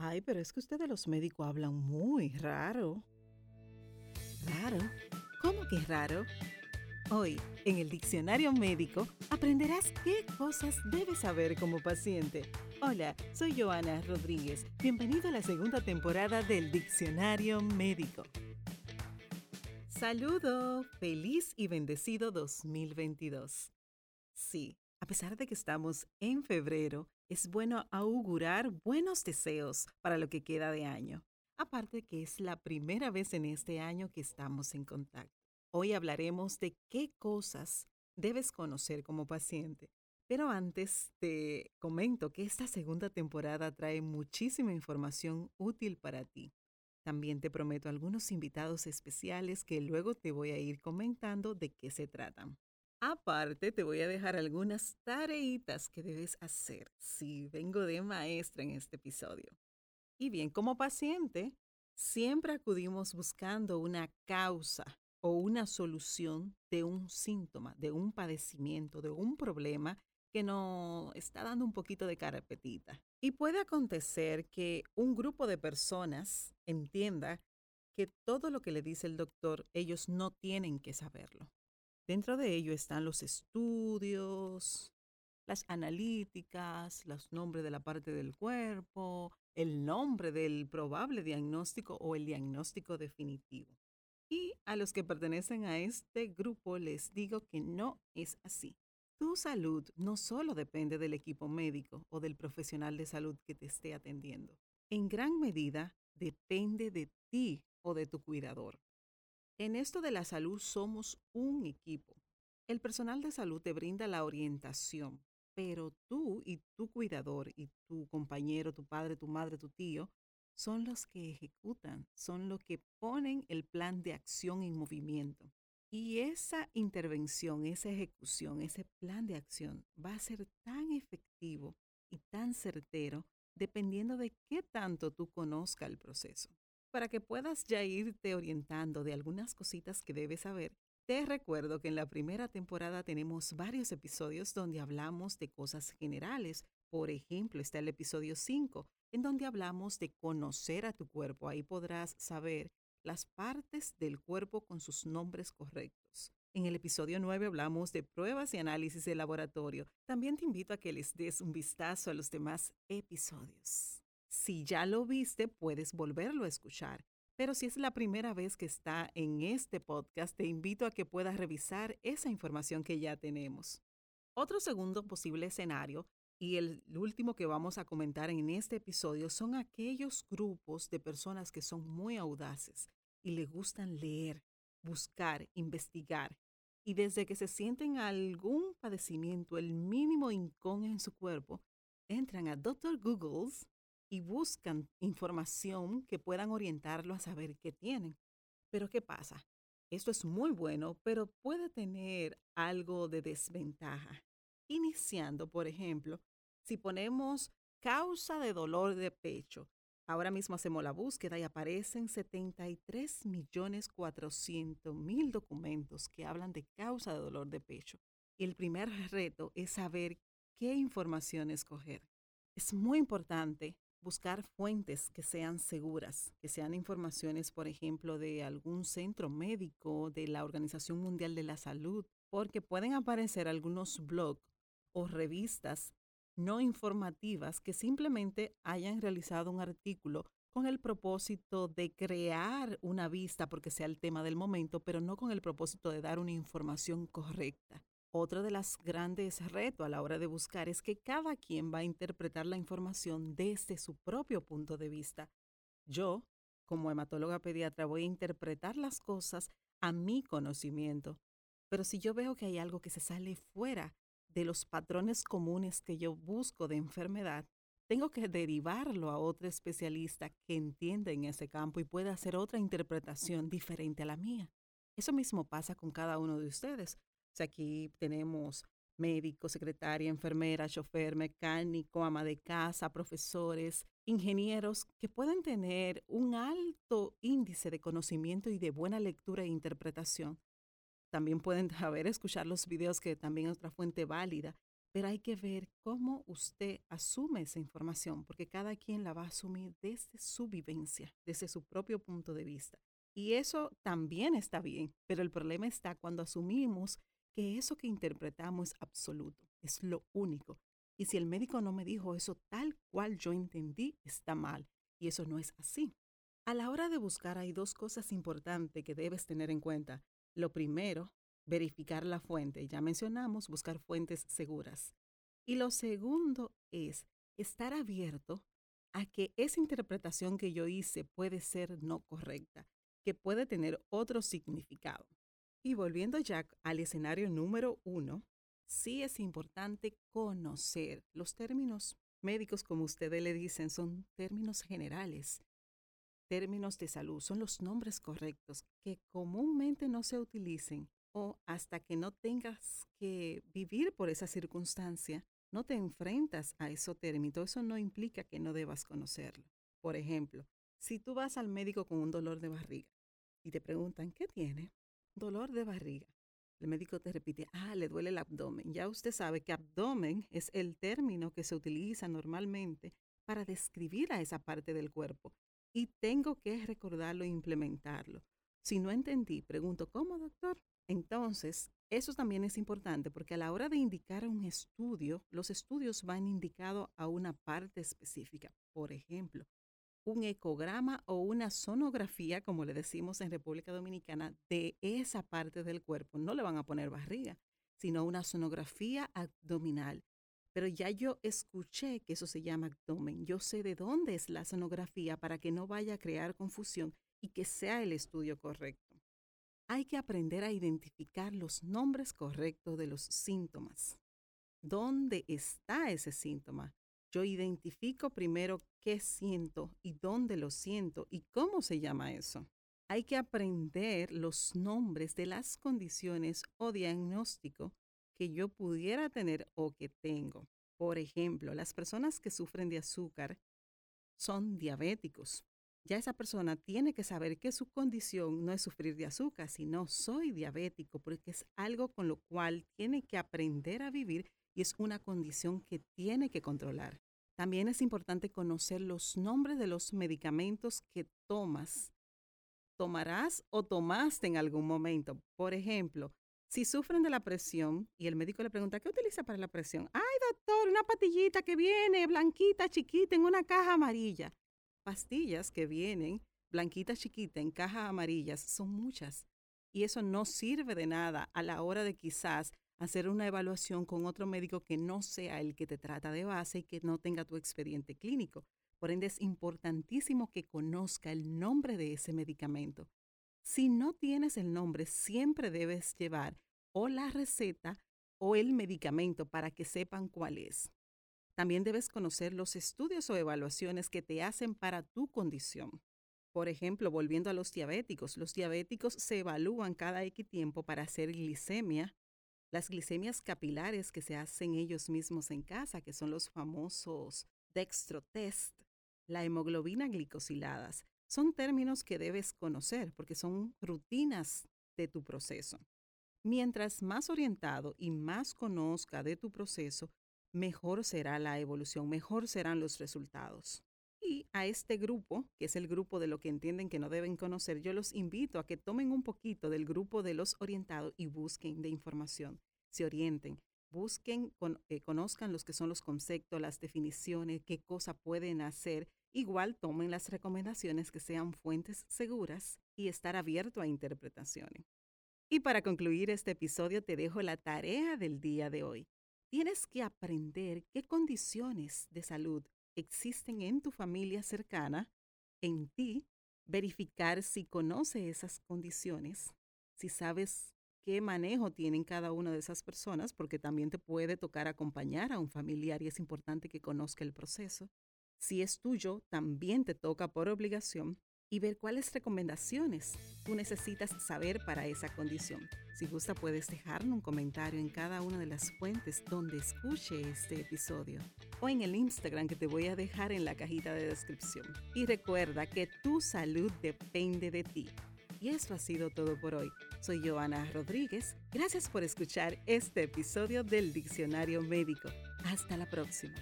Ay, pero es que ustedes los médicos hablan muy raro. ¿Raro? ¿Cómo que raro? Hoy, en el diccionario médico, aprenderás qué cosas debes saber como paciente. Hola, soy Joana Rodríguez. Bienvenido a la segunda temporada del Diccionario Médico. Saludo, feliz y bendecido 2022. Sí, pesar de que estamos en febrero, es bueno augurar buenos deseos para lo que queda de año. Aparte que es la primera vez en este año que estamos en contacto. Hoy hablaremos de qué cosas debes conocer como paciente. Pero antes te comento que esta segunda temporada trae muchísima información útil para ti. También te prometo algunos invitados especiales que luego te voy a ir comentando de qué se tratan. Aparte, te voy a dejar algunas tareitas que debes hacer si vengo de maestra en este episodio. Y bien, como paciente, siempre acudimos buscando una causa o una solución de un síntoma, de un padecimiento, de un problema que nos está dando un poquito de carpetita. Y puede acontecer que un grupo de personas entienda que todo lo que le dice el doctor, ellos no tienen que saberlo. Dentro de ello están los estudios, las analíticas, los nombres de la parte del cuerpo, el nombre del probable diagnóstico o el diagnóstico definitivo. Y a los que pertenecen a este grupo les digo que no es así. Tu salud no solo depende del equipo médico o del profesional de salud que te esté atendiendo. En gran medida depende de ti o de tu cuidador. En esto de la salud somos un equipo. El personal de salud te brinda la orientación, pero tú y tu cuidador y tu compañero, tu padre, tu madre, tu tío, son los que ejecutan, son los que ponen el plan de acción en movimiento. Y esa intervención, esa ejecución, ese plan de acción va a ser tan efectivo y tan certero dependiendo de qué tanto tú conozca el proceso. Para que puedas ya irte orientando de algunas cositas que debes saber, te recuerdo que en la primera temporada tenemos varios episodios donde hablamos de cosas generales. Por ejemplo, está el episodio 5, en donde hablamos de conocer a tu cuerpo. Ahí podrás saber las partes del cuerpo con sus nombres correctos. En el episodio 9 hablamos de pruebas y análisis de laboratorio. También te invito a que les des un vistazo a los demás episodios. Si ya lo viste, puedes volverlo a escuchar. Pero si es la primera vez que está en este podcast, te invito a que puedas revisar esa información que ya tenemos. Otro segundo posible escenario y el último que vamos a comentar en este episodio son aquellos grupos de personas que son muy audaces y les gustan leer, buscar, investigar. Y desde que se sienten algún padecimiento, el mínimo incón en su cuerpo, entran a Dr. Google's y buscan información que puedan orientarlo a saber qué tienen. Pero ¿qué pasa? Esto es muy bueno, pero puede tener algo de desventaja. Iniciando, por ejemplo, si ponemos causa de dolor de pecho, ahora mismo hacemos la búsqueda y aparecen 73 millones 400 mil documentos que hablan de causa de dolor de pecho. Y el primer reto es saber qué información escoger. Es muy importante buscar fuentes que sean seguras, que sean informaciones, por ejemplo, de algún centro médico, de la Organización Mundial de la Salud, porque pueden aparecer algunos blogs o revistas no informativas que simplemente hayan realizado un artículo con el propósito de crear una vista porque sea el tema del momento, pero no con el propósito de dar una información correcta. Otro de los grandes retos a la hora de buscar es que cada quien va a interpretar la información desde su propio punto de vista. Yo, como hematóloga pediatra, voy a interpretar las cosas a mi conocimiento. Pero si yo veo que hay algo que se sale fuera de los patrones comunes que yo busco de enfermedad, tengo que derivarlo a otro especialista que entienda en ese campo y pueda hacer otra interpretación diferente a la mía. Eso mismo pasa con cada uno de ustedes aquí tenemos médico, secretaria, enfermera, chofer, mecánico, ama de casa, profesores, ingenieros que pueden tener un alto índice de conocimiento y de buena lectura e interpretación. También pueden saber escuchar los videos que también es otra fuente válida pero hay que ver cómo usted asume esa información, porque cada quien la va a asumir desde su vivencia, desde su propio punto de vista. Y eso también está bien, pero el problema está cuando asumimos que eso que interpretamos es absoluto, es lo único. Y si el médico no me dijo eso tal cual yo entendí, está mal. Y eso no es así. A la hora de buscar hay dos cosas importantes que debes tener en cuenta. Lo primero, verificar la fuente. Ya mencionamos buscar fuentes seguras. Y lo segundo es estar abierto a que esa interpretación que yo hice puede ser no correcta, que puede tener otro significado. Y volviendo ya al escenario número uno, sí es importante conocer los términos médicos, como ustedes le dicen, son términos generales, términos de salud, son los nombres correctos que comúnmente no se utilicen o hasta que no tengas que vivir por esa circunstancia, no te enfrentas a eso término. Eso no implica que no debas conocerlo. Por ejemplo, si tú vas al médico con un dolor de barriga y te preguntan, ¿qué tiene? Dolor de barriga. El médico te repite, ah, le duele el abdomen. Ya usted sabe que abdomen es el término que se utiliza normalmente para describir a esa parte del cuerpo. Y tengo que recordarlo e implementarlo. Si no entendí, pregunto, ¿cómo, doctor? Entonces, eso también es importante porque a la hora de indicar un estudio, los estudios van indicados a una parte específica. Por ejemplo, un ecograma o una sonografía, como le decimos en República Dominicana, de esa parte del cuerpo. No le van a poner barriga, sino una sonografía abdominal. Pero ya yo escuché que eso se llama abdomen. Yo sé de dónde es la sonografía para que no vaya a crear confusión y que sea el estudio correcto. Hay que aprender a identificar los nombres correctos de los síntomas. ¿Dónde está ese síntoma? Yo identifico primero qué siento y dónde lo siento y cómo se llama eso. Hay que aprender los nombres de las condiciones o diagnóstico que yo pudiera tener o que tengo. Por ejemplo, las personas que sufren de azúcar son diabéticos. Ya esa persona tiene que saber que su condición no es sufrir de azúcar, sino soy diabético, porque es algo con lo cual tiene que aprender a vivir y es una condición que tiene que controlar. También es importante conocer los nombres de los medicamentos que tomas, tomarás o tomaste en algún momento. Por ejemplo, si sufren de la presión y el médico le pregunta, ¿qué utiliza para la presión? Ay, doctor, una patillita que viene blanquita, chiquita, en una caja amarilla. Pastillas que vienen blanquitas, chiquitas, en cajas amarillas, son muchas. Y eso no sirve de nada a la hora de quizás hacer una evaluación con otro médico que no sea el que te trata de base y que no tenga tu expediente clínico. Por ende, es importantísimo que conozca el nombre de ese medicamento. Si no tienes el nombre, siempre debes llevar o la receta o el medicamento para que sepan cuál es. También debes conocer los estudios o evaluaciones que te hacen para tu condición. Por ejemplo, volviendo a los diabéticos, los diabéticos se evalúan cada X tiempo para hacer glicemia, las glicemias capilares que se hacen ellos mismos en casa, que son los famosos dextrotest, la hemoglobina glicosiladas, son términos que debes conocer porque son rutinas de tu proceso. Mientras más orientado y más conozca de tu proceso, mejor será la evolución, mejor serán los resultados. Y a este grupo, que es el grupo de lo que entienden que no deben conocer, yo los invito a que tomen un poquito del grupo de los orientados y busquen de información, se orienten, busquen, eh, conozcan los que son los conceptos, las definiciones, qué cosa pueden hacer. Igual tomen las recomendaciones que sean fuentes seguras y estar abierto a interpretaciones. Y para concluir este episodio te dejo la tarea del día de hoy. Tienes que aprender qué condiciones de salud existen en tu familia cercana, en ti, verificar si conoce esas condiciones, si sabes qué manejo tienen cada una de esas personas, porque también te puede tocar acompañar a un familiar y es importante que conozca el proceso. Si es tuyo, también te toca por obligación y ver cuáles recomendaciones tú necesitas saber para esa condición. Si gusta, puedes dejarme un comentario en cada una de las fuentes donde escuche este episodio o en el Instagram que te voy a dejar en la cajita de descripción. Y recuerda que tu salud depende de ti. Y eso ha sido todo por hoy. Soy Joana Rodríguez. Gracias por escuchar este episodio del Diccionario Médico. Hasta la próxima.